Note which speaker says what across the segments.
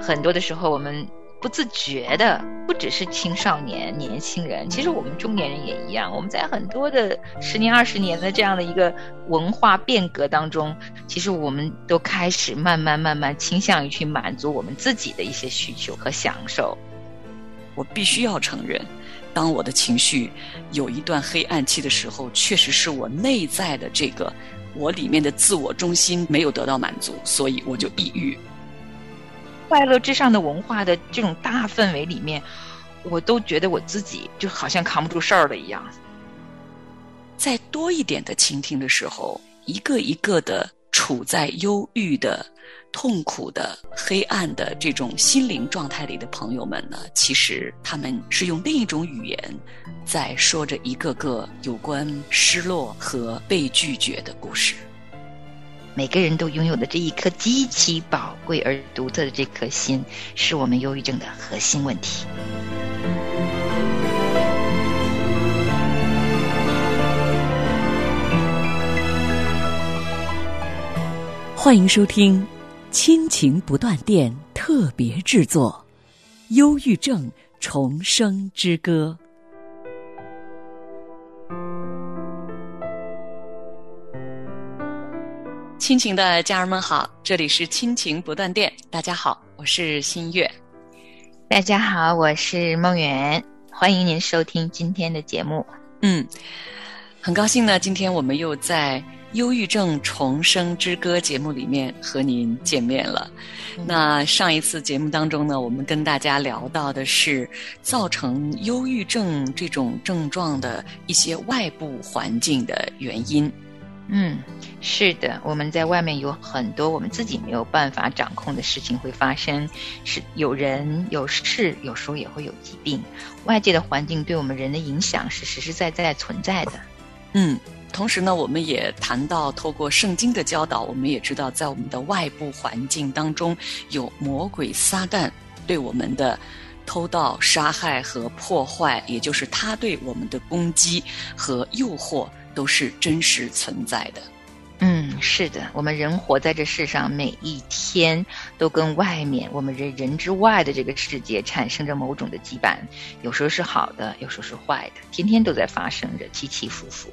Speaker 1: 很多的时候我们。不自觉的，不只是青少年、年轻人，其实我们中年人也一样。我们在很多的十年、二十年的这样的一个文化变革当中，其实我们都开始慢慢、慢慢倾向于去满足我们自己的一些需求和享受。
Speaker 2: 我必须要承认，当我的情绪有一段黑暗期的时候，确实是我内在的这个我里面的自我中心没有得到满足，所以我就抑郁。
Speaker 1: 快乐至上的文化的这种大氛围里面，我都觉得我自己就好像扛不住事儿了一样。
Speaker 2: 在多一点的倾听的时候，一个一个的处在忧郁的、痛苦的、黑暗的这种心灵状态里的朋友们呢，其实他们是用另一种语言，在说着一个个有关失落和被拒绝的故事。
Speaker 1: 每个人都拥有的这一颗极其宝贵而独特的这颗心，是我们忧郁症的核心问题。
Speaker 3: 欢迎收听《亲情不断电》特别制作，《忧郁症重生之歌》。
Speaker 2: 亲情的家人们好，这里是亲情不断电。大家好，我是新月。
Speaker 1: 大家好，我是梦圆。欢迎您收听今天的节目。
Speaker 2: 嗯，很高兴呢，今天我们又在《忧郁症重生之歌》节目里面和您见面了。那上一次节目当中呢，我们跟大家聊到的是造成忧郁症这种症状的一些外部环境的原因。
Speaker 1: 嗯，是的，我们在外面有很多我们自己没有办法掌控的事情会发生，是有人有事，有时候也会有疾病，外界的环境对我们人的影响是实实在在存在的。
Speaker 2: 嗯，同时呢，我们也谈到，透过圣经的教导，我们也知道，在我们的外部环境当中，有魔鬼撒旦对我们的偷盗、杀害和破坏，也就是他对我们的攻击和诱惑。都是真实存在的，
Speaker 1: 嗯，是的，我们人活在这世上，每一天都跟外面我们人人之外的这个世界产生着某种的羁绊，有时候是好的，有时候是坏的，天天都在发生着起起伏伏。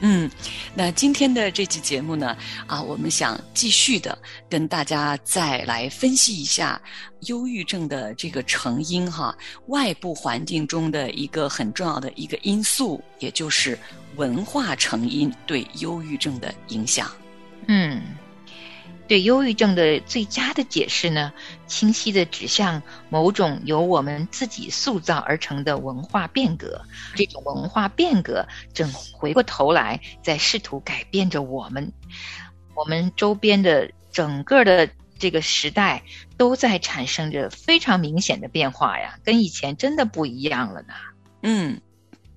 Speaker 2: 嗯，那今天的这期节目呢，啊，我们想继续的跟大家再来分析一下忧郁症的这个成因哈，外部环境中的一个很重要的一个因素，也就是文化成因对忧郁症的影响。
Speaker 1: 嗯。对忧郁症的最佳的解释呢，清晰的指向某种由我们自己塑造而成的文化变革。这种文化变革正回过头来在试图改变着我们，我们周边的整个的这个时代都在产生着非常明显的变化呀，跟以前真的不一样了呢。
Speaker 2: 嗯，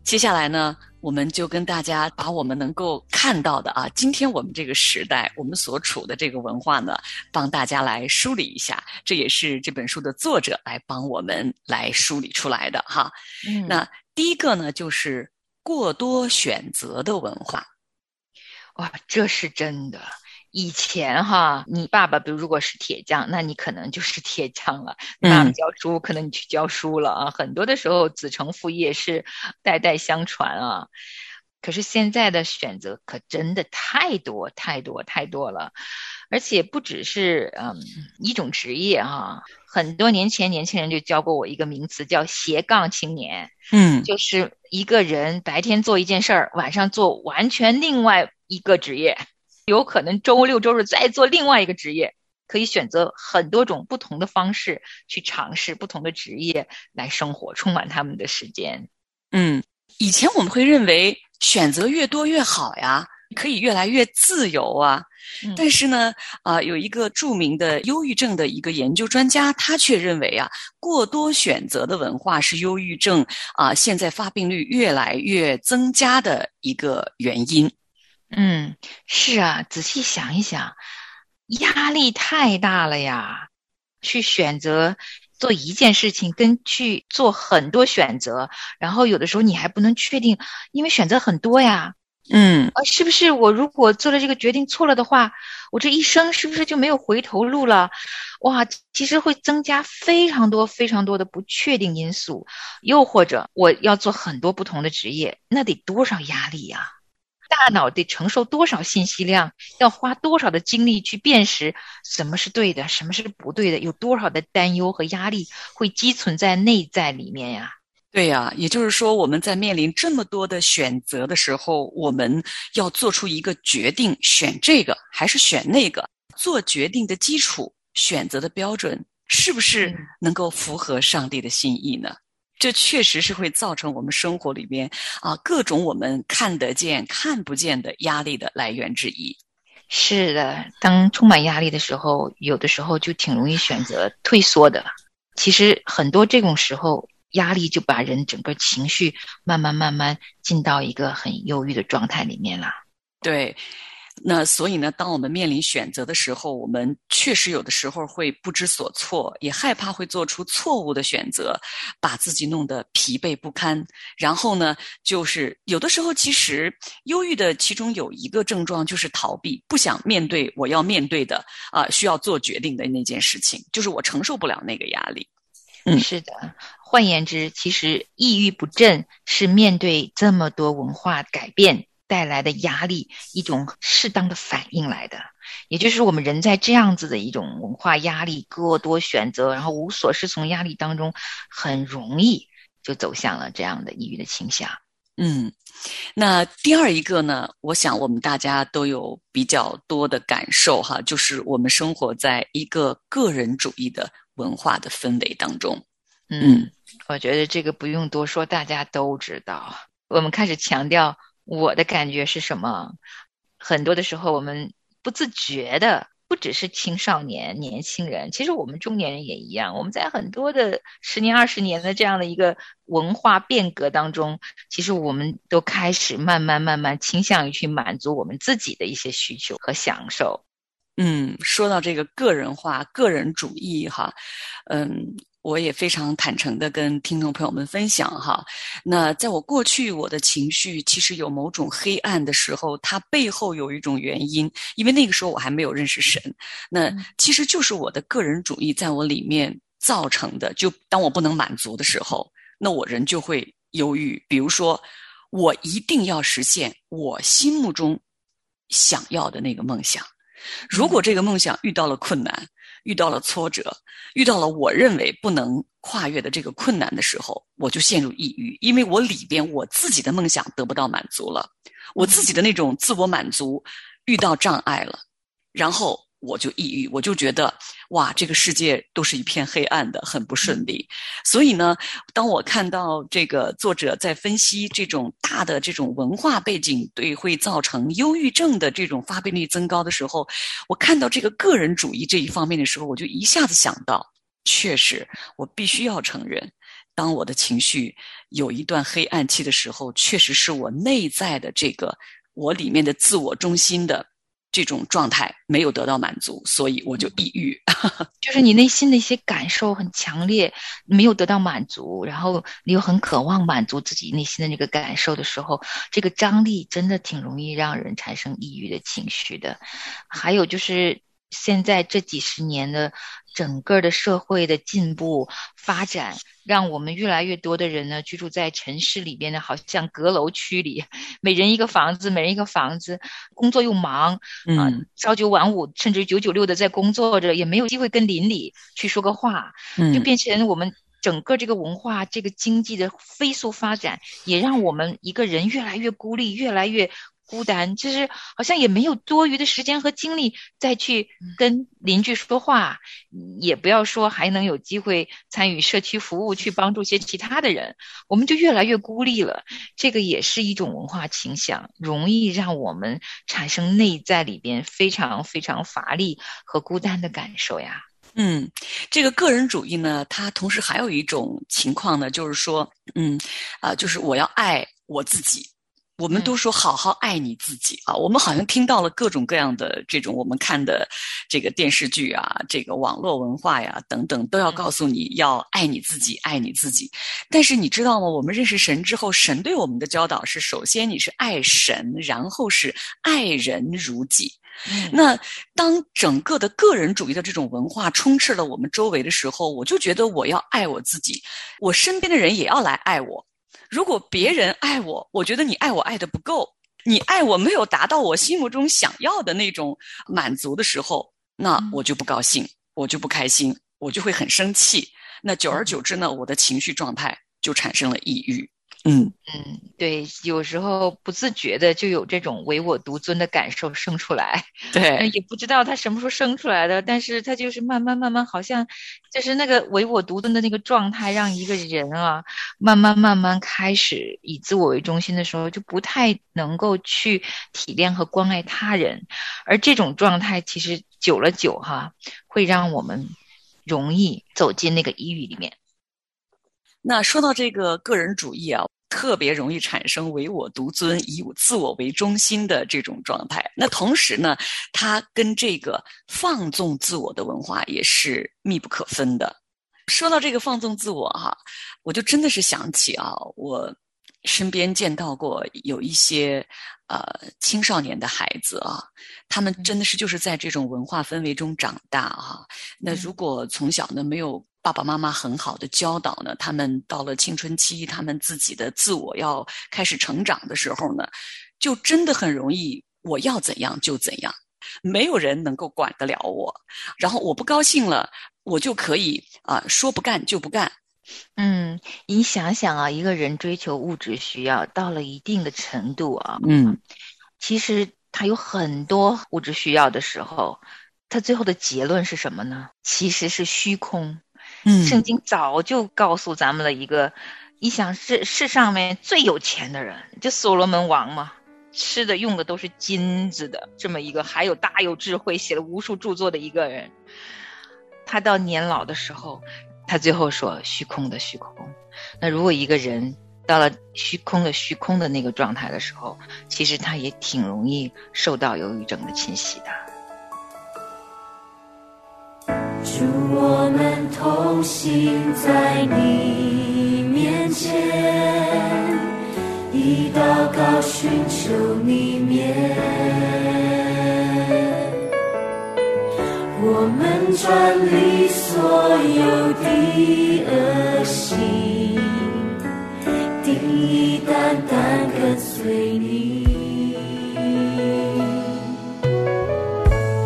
Speaker 2: 接下来呢？我们就跟大家把我们能够看到的啊，今天我们这个时代，我们所处的这个文化呢，帮大家来梳理一下。这也是这本书的作者来帮我们来梳理出来的哈。
Speaker 1: 嗯，
Speaker 2: 那第一个呢，就是过多选择的文化。
Speaker 1: 哇，这是真的。以前哈，你爸爸比如如果是铁匠，那你可能就是铁匠了；爸爸教书，可能你去教书了啊。很多的时候，子承父业是代代相传啊。可是现在的选择可真的太多太多太多了，而且不只是嗯一种职业哈。很多年前，年轻人就教过我一个名词，叫斜杠青年。
Speaker 2: 嗯，
Speaker 1: 就是一个人白天做一件事儿，晚上做完全另外一个职业。有可能周六周日再做另外一个职业，可以选择很多种不同的方式去尝试不同的职业来生活，充满他们的时间。
Speaker 2: 嗯，以前我们会认为选择越多越好呀，可以越来越自由啊。但是呢，啊，有一个著名的忧郁症的一个研究专家，他却认为啊，过多选择的文化是忧郁症啊现在发病率越来越增加的一个原因。
Speaker 1: 嗯，是啊，仔细想一想，压力太大了呀！去选择做一件事情，跟去做很多选择，然后有的时候你还不能确定，因为选择很多呀，
Speaker 2: 嗯，
Speaker 1: 啊，是不是我如果做了这个决定错了的话，我这一生是不是就没有回头路了？哇，其实会增加非常多非常多的不确定因素。又或者我要做很多不同的职业，那得多少压力呀？大脑得承受多少信息量？要花多少的精力去辨识什么是对的，什么是不对的？有多少的担忧和压力会积存在内在里面呀？
Speaker 2: 对呀，也就是说，我们在面临这么多的选择的时候，我们要做出一个决定：选这个还是选那个？做决定的基础、选择的标准，是不是能够符合上帝的心意呢？这确实是会造成我们生活里边啊各种我们看得见、看不见的压力的来源之一。
Speaker 1: 是的，当充满压力的时候，有的时候就挺容易选择退缩的。其实很多这种时候。压力就把人整个情绪慢慢慢慢进到一个很忧郁的状态里面了。
Speaker 2: 对，那所以呢，当我们面临选择的时候，我们确实有的时候会不知所措，也害怕会做出错误的选择，把自己弄得疲惫不堪。然后呢，就是有的时候其实忧郁的其中有一个症状就是逃避，不想面对我要面对的啊需要做决定的那件事情，就是我承受不了那个压力。
Speaker 1: 嗯，是的。换言之，其实抑郁不振是面对这么多文化改变带来的压力一种适当的反应来的。也就是我们人在这样子的一种文化压力、过多选择，然后无所适从压力当中，很容易就走向了这样的抑郁的倾向。
Speaker 2: 嗯，那第二一个呢，我想我们大家都有比较多的感受哈，就是我们生活在一个个人主义的。文化的氛围当中，
Speaker 1: 嗯，我觉得这个不用多说，大家都知道。我们开始强调我的感觉是什么，很多的时候我们不自觉的，不只是青少年、年轻人，其实我们中年人也一样。我们在很多的十年、二十年的这样的一个文化变革当中，其实我们都开始慢慢、慢慢倾向于去满足我们自己的一些需求和享受。
Speaker 2: 嗯，说到这个个人化、个人主义，哈，嗯，我也非常坦诚的跟听众朋友们分享哈。那在我过去，我的情绪其实有某种黑暗的时候，它背后有一种原因，因为那个时候我还没有认识神。那其实就是我的个人主义在我里面造成的。就当我不能满足的时候，那我人就会忧郁。比如说，我一定要实现我心目中想要的那个梦想。如果这个梦想遇到了困难，遇到了挫折，遇到了我认为不能跨越的这个困难的时候，我就陷入抑郁，因为我里边我自己的梦想得不到满足了，我自己的那种自我满足遇到障碍了，然后。我就抑郁，我就觉得哇，这个世界都是一片黑暗的，很不顺利。所以呢，当我看到这个作者在分析这种大的这种文化背景对会造成忧郁症的这种发病率增高的时候，我看到这个个人主义这一方面的时候，我就一下子想到，确实，我必须要承认，当我的情绪有一段黑暗期的时候，确实是我内在的这个我里面的自我中心的。这种状态没有得到满足，所以我就抑郁。
Speaker 1: 就是你内心的一些感受很强烈，没有得到满足，然后你又很渴望满足自己内心的那个感受的时候，这个张力真的挺容易让人产生抑郁的情绪的。还有就是现在这几十年的。整个的社会的进步发展，让我们越来越多的人呢居住在城市里边呢，好像阁楼区里，每人一个房子，每人一个房子，工作又忙，嗯，朝九晚五，甚至九九六的在工作着，也没有机会跟邻里去说个话，嗯就变成我们整个这个文化、这个经济的飞速发展，也让我们一个人越来越孤立，越来越。孤单，就是好像也没有多余的时间和精力再去跟邻居说话，也不要说还能有机会参与社区服务，去帮助些其他的人，我们就越来越孤立了。这个也是一种文化倾向，容易让我们产生内在里边非常非常乏力和孤单的感受呀。
Speaker 2: 嗯，这个个人主义呢，它同时还有一种情况呢，就是说，嗯，啊，就是我要爱我自己。我们都说好好爱你自己啊，我们好像听到了各种各样的这种我们看的这个电视剧啊，这个网络文化呀等等，都要告诉你要爱你自己，爱你自己。但是你知道吗？我们认识神之后，神对我们的教导是：首先你是爱神，然后是爱人如己。那当整个的个人主义的这种文化充斥了我们周围的时候，我就觉得我要爱我自己，我身边的人也要来爱我。如果别人爱我，我觉得你爱我爱的不够，你爱我没有达到我心目中想要的那种满足的时候，那我就不高兴，我就不开心，我就会很生气。那久而久之呢，我的情绪状态就产生了抑郁。嗯。
Speaker 1: 嗯，对，有时候不自觉的就有这种唯我独尊的感受生出来，
Speaker 2: 对，
Speaker 1: 也不知道他什么时候生出来的，但是他就是慢慢慢慢，好像就是那个唯我独尊的那个状态，让一个人啊，慢慢慢慢开始以自我为中心的时候，就不太能够去体谅和关爱他人，而这种状态其实久了久哈，会让我们容易走进那个抑郁里面。
Speaker 2: 那说到这个个人主义啊。特别容易产生唯我独尊、以自我为中心的这种状态。那同时呢，它跟这个放纵自我的文化也是密不可分的。说到这个放纵自我哈，我就真的是想起啊，我身边见到过有一些呃青少年的孩子啊，他们真的是就是在这种文化氛围中长大哈。那如果从小呢没有。爸爸妈妈很好的教导呢，他们到了青春期，他们自己的自我要开始成长的时候呢，就真的很容易，我要怎样就怎样，没有人能够管得了我。然后我不高兴了，我就可以啊说不干就不干。
Speaker 1: 嗯，你想想啊，一个人追求物质需要到了一定的程度啊，
Speaker 2: 嗯，
Speaker 1: 其实他有很多物质需要的时候，他最后的结论是什么呢？其实是虚空。圣经早就告诉咱们了一个，你想世世上面最有钱的人，就所罗门王嘛，吃的用的都是金子的，这么一个还有大有智慧，写了无数著作的一个人，他到年老的时候，他最后说虚空的虚空。那如果一个人到了虚空的虚空的那个状态的时候，其实他也挺容易受到忧郁症的侵袭的。
Speaker 4: 祝我们同行在你面前，一祷告寻求你面。我们转离所有的恶行，定义单单跟随你。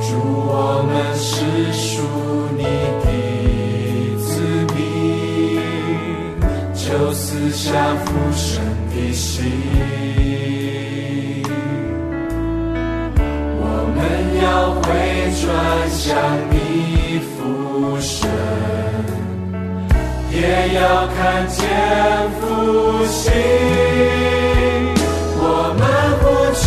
Speaker 4: 祝我们是属。下浮生的心，我们要回转向你浮生，也要看见复兴。我们不求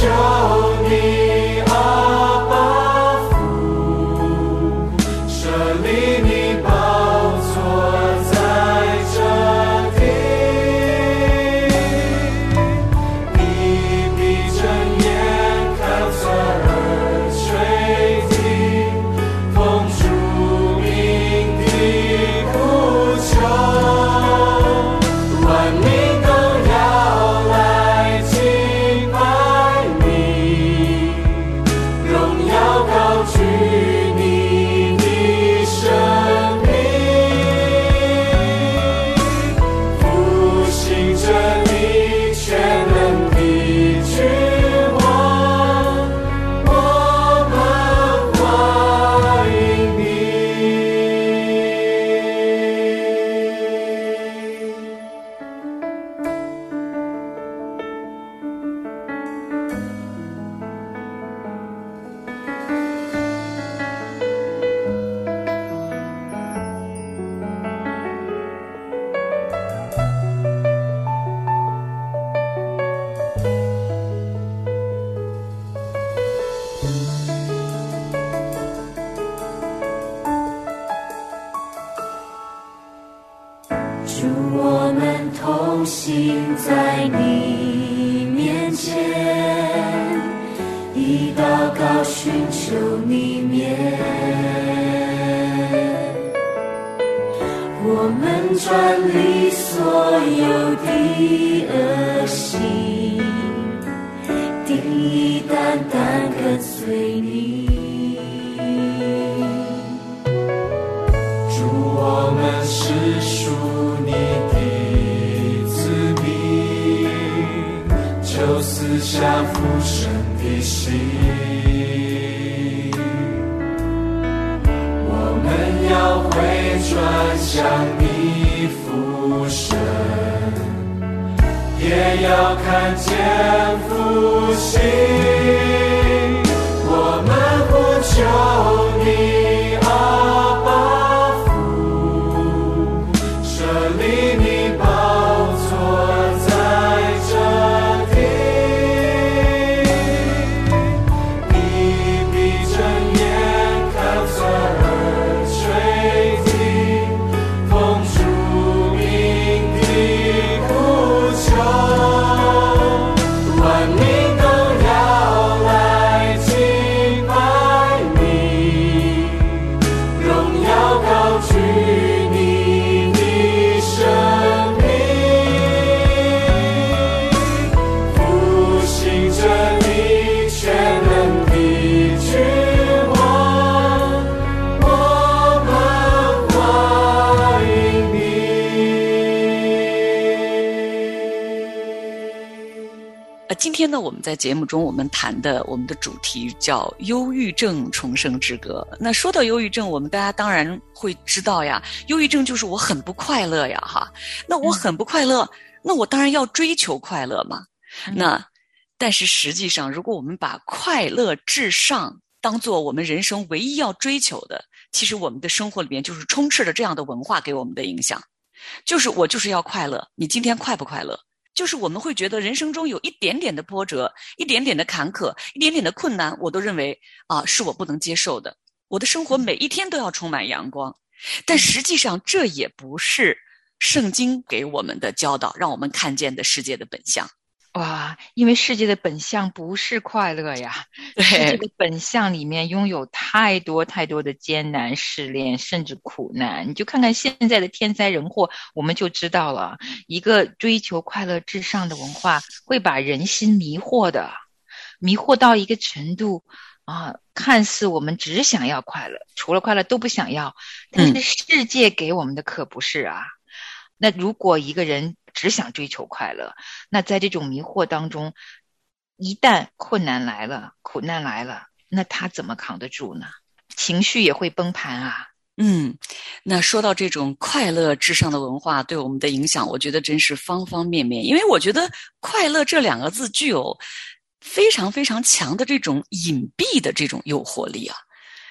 Speaker 4: 在你面前，以祷告寻求你面。我们转离所有的恶行，定义单单跟随你。
Speaker 5: 下浮生的心。我们要回转向你父神，也要看见复兴。我们不求
Speaker 2: 天呢，我们在节目中我们谈的我们的主题叫“忧郁症重生之歌”。那说到忧郁症，我们大家当然会知道呀，忧郁症就是我很不快乐呀，哈。那我很不快乐，那我当然要追求快乐嘛。那但是实际上，如果我们把快乐至上当做我们人生唯一要追求的，其实我们的生活里面就是充斥着这样的文化给我们的影响，就是我就是要快乐，你今天快不快乐？就是我们会觉得人生中有一点点的波折，一点点的坎坷，一点点的困难，我都认为啊是我不能接受的。我的生活每一天都要充满阳光，但实际上这也不是圣经给我们的教导，让我们看见的世界的本相。
Speaker 1: 哇，因为世界的本相不是快乐呀，
Speaker 2: 对
Speaker 1: 世界的本相里面拥有太多太多的艰难试炼，甚至苦难。你就看看现在的天灾人祸，我们就知道了，一个追求快乐至上的文化会把人心迷惑的，迷惑到一个程度啊，看似我们只想要快乐，除了快乐都不想要，但是世界给我们的可不是啊。那如果一个人只想追求快乐，那在这种迷惑当中，一旦困难来了、苦难来了，那他怎么扛得住呢？情绪也会崩盘啊！
Speaker 2: 嗯，那说到这种快乐至上的文化对我们的影响，我觉得真是方方面面。因为我觉得“快乐”这两个字具有非常非常强的这种隐蔽的这种诱惑力啊，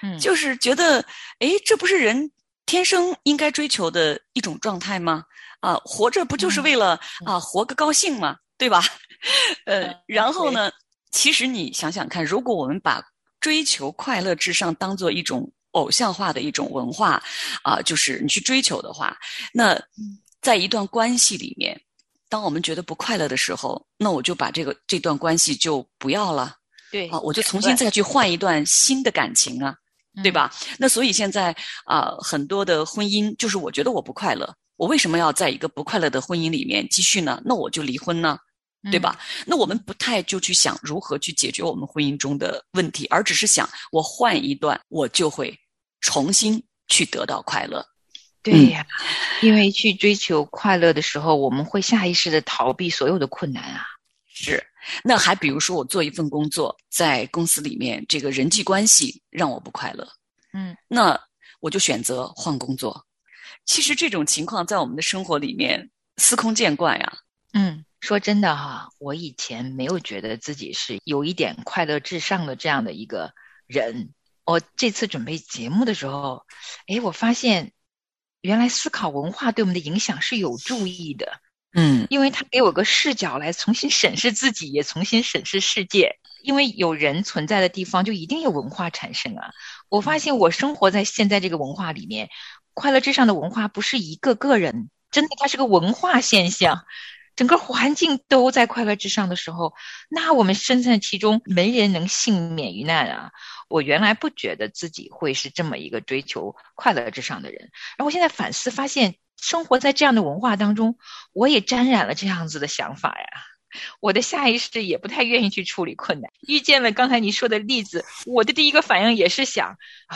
Speaker 1: 嗯，
Speaker 2: 就是觉得，哎，这不是人天生应该追求的一种状态吗？啊，活着不就是为了啊活个高兴吗？对吧？呃，然后呢，其实你想想看，如果我们把追求快乐至上当做一种偶像化的一种文化啊，就是你去追求的话，那在一段关系里面，当我们觉得不快乐的时候，那我就把这个这段关系就不要了
Speaker 1: 对
Speaker 2: 啊，我就重新再去换一段新的感情啊，对吧？那所以现在啊，很多的婚姻就是我觉得我不快乐，我为什么要在一个不快乐的婚姻里面继续呢？那我就离婚呢？对吧？那我们不太就去想如何去解决我们婚姻中的问题，而只是想我换一段，我就会重新去得到快乐。
Speaker 1: 对呀，因为去追求快乐的时候，我们会下意识的逃避所有的困难啊。
Speaker 2: 是，那还比如说我做一份工作，在公司里面这个人际关系让我不快乐，
Speaker 1: 嗯，
Speaker 2: 那我就选择换工作。其实这种情况在我们的生活里面司空见惯呀。
Speaker 1: 嗯，说真的哈，我以前没有觉得自己是有一点快乐至上的这样的一个人。我这次准备节目的时候，哎，我发现原来思考文化对我们的影响是有注意的，
Speaker 2: 嗯
Speaker 1: 因为他给我个视角来重新审视自己，也重新审视世界。因为有人存在的地方，就一定有文化产生啊。我发现我生活在现在这个文化里面，快乐至上的文化不是一个个人，真的它是个文化现象。整个环境都在快乐至上的时候，那我们身在其中，没人能幸免于难啊！我原来不觉得自己会是这么一个追求快乐至上的人，然后现在反思发现，生活在这样的文化当中，我也沾染了这样子的想法呀。我的下意识也不太愿意去处理困难，遇见了刚才你说的例子，我的第一个反应也是想啊，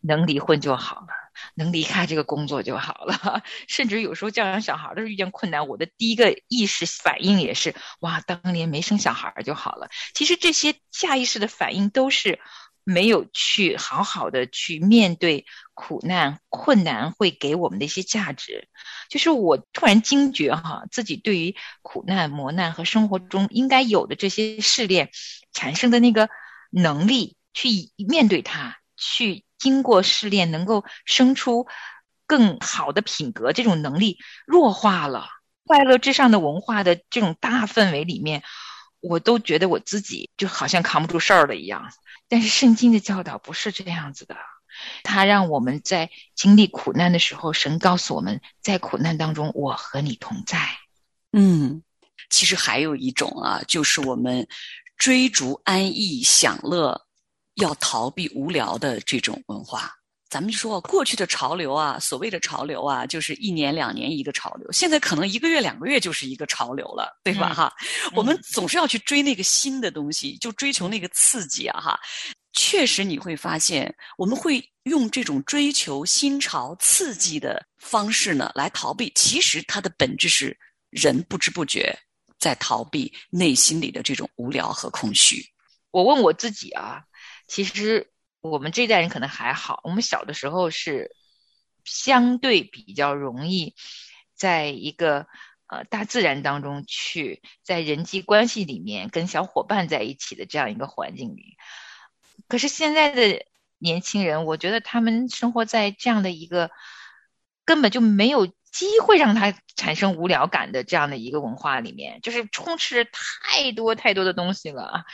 Speaker 1: 能离婚就好了。能离开这个工作就好了，甚至有时候教养小孩的时候遇见困难，我的第一个意识反应也是哇，当年没生小孩就好了。其实这些下意识的反应都是没有去好好的去面对苦难、困难会给我们的一些价值。就是我突然惊觉哈，自己对于苦难、磨难和生活中应该有的这些试炼产生的那个能力，去面对它，去。经过试炼，能够生出更好的品格，这种能力弱化了。快乐至上的文化的这种大氛围里面，我都觉得我自己就好像扛不住事儿了一样。但是圣经的教导不是这样子的，它让我们在经历苦难的时候，神告诉我们在苦难当中，我和你同在。
Speaker 2: 嗯，其实还有一种啊，就是我们追逐安逸享乐。要逃避无聊的这种文化，咱们就说过去的潮流啊，所谓的潮流啊，就是一年两年一个潮流，现在可能一个月两个月就是一个潮流了，对吧？哈，我们总是要去追那个新的东西，就追求那个刺激啊！哈，确实你会发现，我们会用这种追求新潮刺激的方式呢来逃避，其实它的本质是人不知不觉在逃避内心里的这种无聊和空虚。
Speaker 1: 我问我自己啊。其实我们这代人可能还好，我们小的时候是相对比较容易，在一个呃大自然当中去，在人际关系里面跟小伙伴在一起的这样一个环境里。可是现在的年轻人，我觉得他们生活在这样的一个根本就没有机会让他产生无聊感的这样的一个文化里面，就是充斥着太多太多的东西了啊。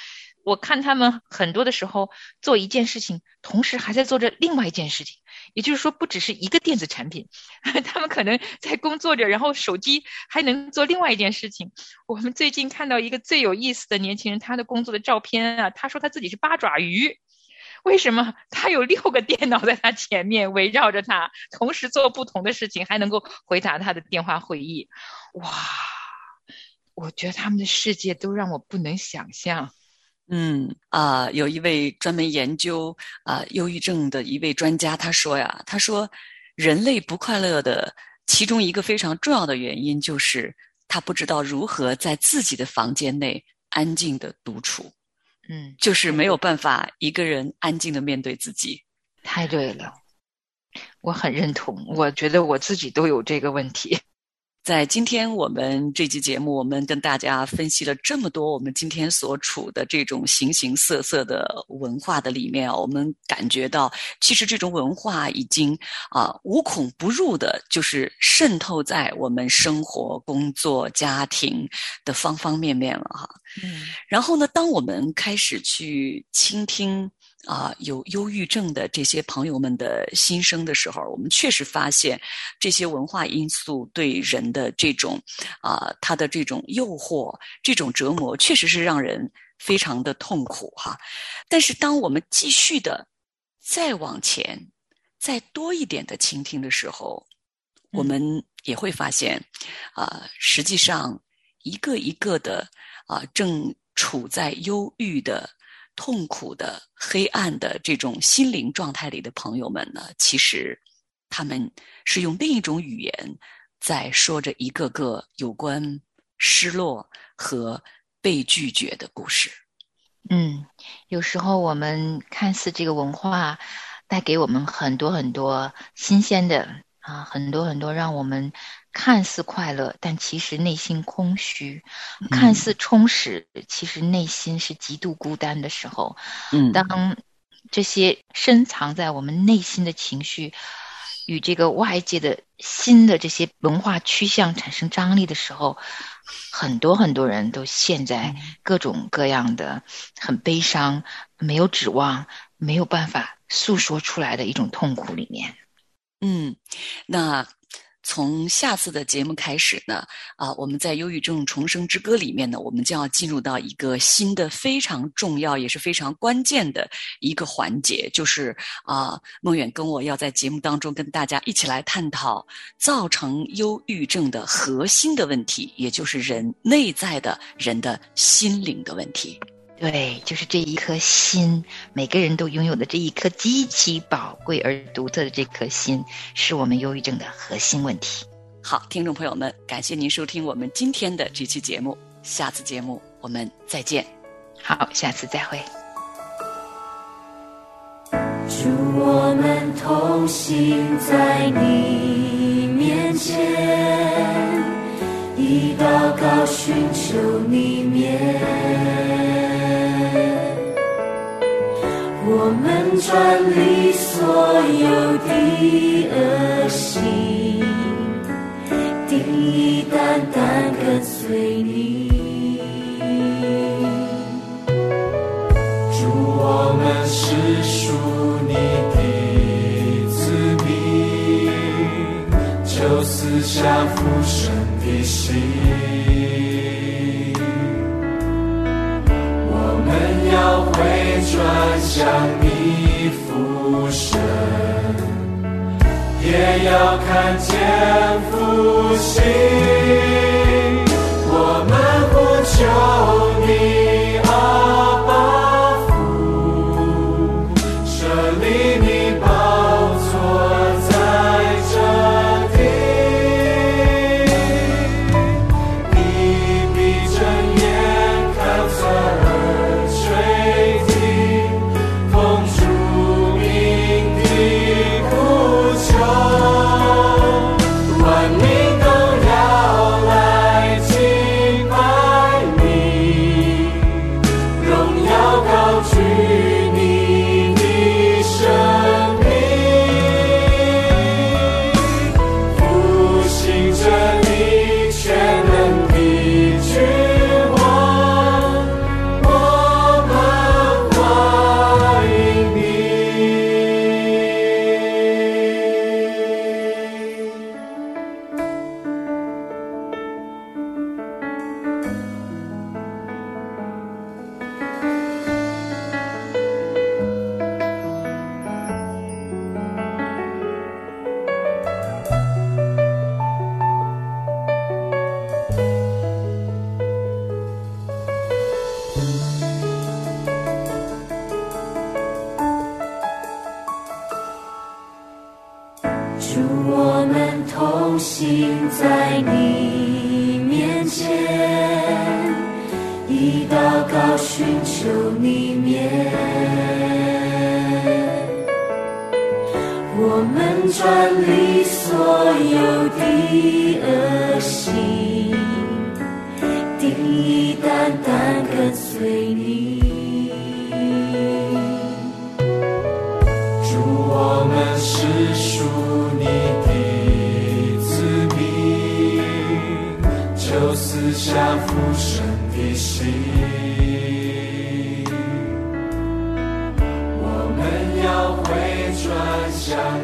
Speaker 1: 我看他们很多的时候做一件事情，同时还在做着另外一件事情，也就是说，不只是一个电子产品，他们可能在工作着，然后手机还能做另外一件事情。我们最近看到一个最有意思的年轻人，他的工作的照片啊，他说他自己是八爪鱼，为什么？他有六个电脑在他前面围绕着他，同时做不同的事情，还能够回答他的电话会议。哇，我觉得他们的世界都让我不能想象。
Speaker 2: 嗯啊，有一位专门研究啊忧郁症的一位专家，他说呀，他说人类不快乐的其中一个非常重要的原因，就是他不知道如何在自己的房间内安静的独处。
Speaker 1: 嗯，
Speaker 2: 就是没有办法一个人安静的面对自己。
Speaker 1: 太对了，我很认同，我觉得我自己都有这个问题。
Speaker 2: 在今天我们这期节目，我们跟大家分析了这么多我们今天所处的这种形形色色的文化的里面啊，我们感觉到其实这种文化已经啊无孔不入的，就是渗透在我们生活、工作、家庭的方方面面了哈。
Speaker 1: 嗯，
Speaker 2: 然后呢，当我们开始去倾听。啊，有忧郁症的这些朋友们的心声的时候，我们确实发现，这些文化因素对人的这种啊，他的这种诱惑、这种折磨，确实是让人非常的痛苦哈。但是，当我们继续的再往前、再多一点的倾听的时候，我们也会发现，啊，实际上一个一个的啊，正处在忧郁的。痛苦的、黑暗的这种心灵状态里的朋友们呢，其实他们是用另一种语言在说着一个个有关失落和被拒绝的故事。
Speaker 1: 嗯，有时候我们看似这个文化带给我们很多很多新鲜的啊，很多很多让我们。看似快乐，但其实内心空虚；看似充实，其实内心是极度孤单的时候。
Speaker 2: 嗯，
Speaker 1: 当这些深藏在我们内心的情绪与这个外界的新的这些文化趋向产生张力的时候，很多很多人都陷在各种各样的很悲伤、没有指望、没有办法诉说出来的一种痛苦里面。
Speaker 2: 嗯，那。
Speaker 6: 从下次的节目开始呢，啊，我们在《忧郁症重生之歌》里面呢，我们将要进入到一个新的、非常重要也是非常关键的一个环节，就是啊，梦远跟我要在节目当中跟大家一起来探讨造成忧郁症的核心的问题，也就是人内在的人的心灵的问题。
Speaker 1: 对，就是这一颗心，每个人都拥有的这一颗极其宝贵而独特的这颗心，是我们忧郁症的核心问题。
Speaker 6: 好，听众朋友们，感谢您收听我们今天的这期节目，下次节目我们再见。
Speaker 1: 好，下次再会。
Speaker 7: 祝我们同行在你面前，以祷告寻求你面。我们转离所有的恶行，定义单单跟随你。
Speaker 4: 祝我们是属你的子民，就思想父神的心。我们要回转向你俯身，也要看见复兴。我们不求
Speaker 7: 祝我们同行在你面前，以祷告寻求你面。我们转离所有的恶行，
Speaker 4: 父神的心。我们要回转向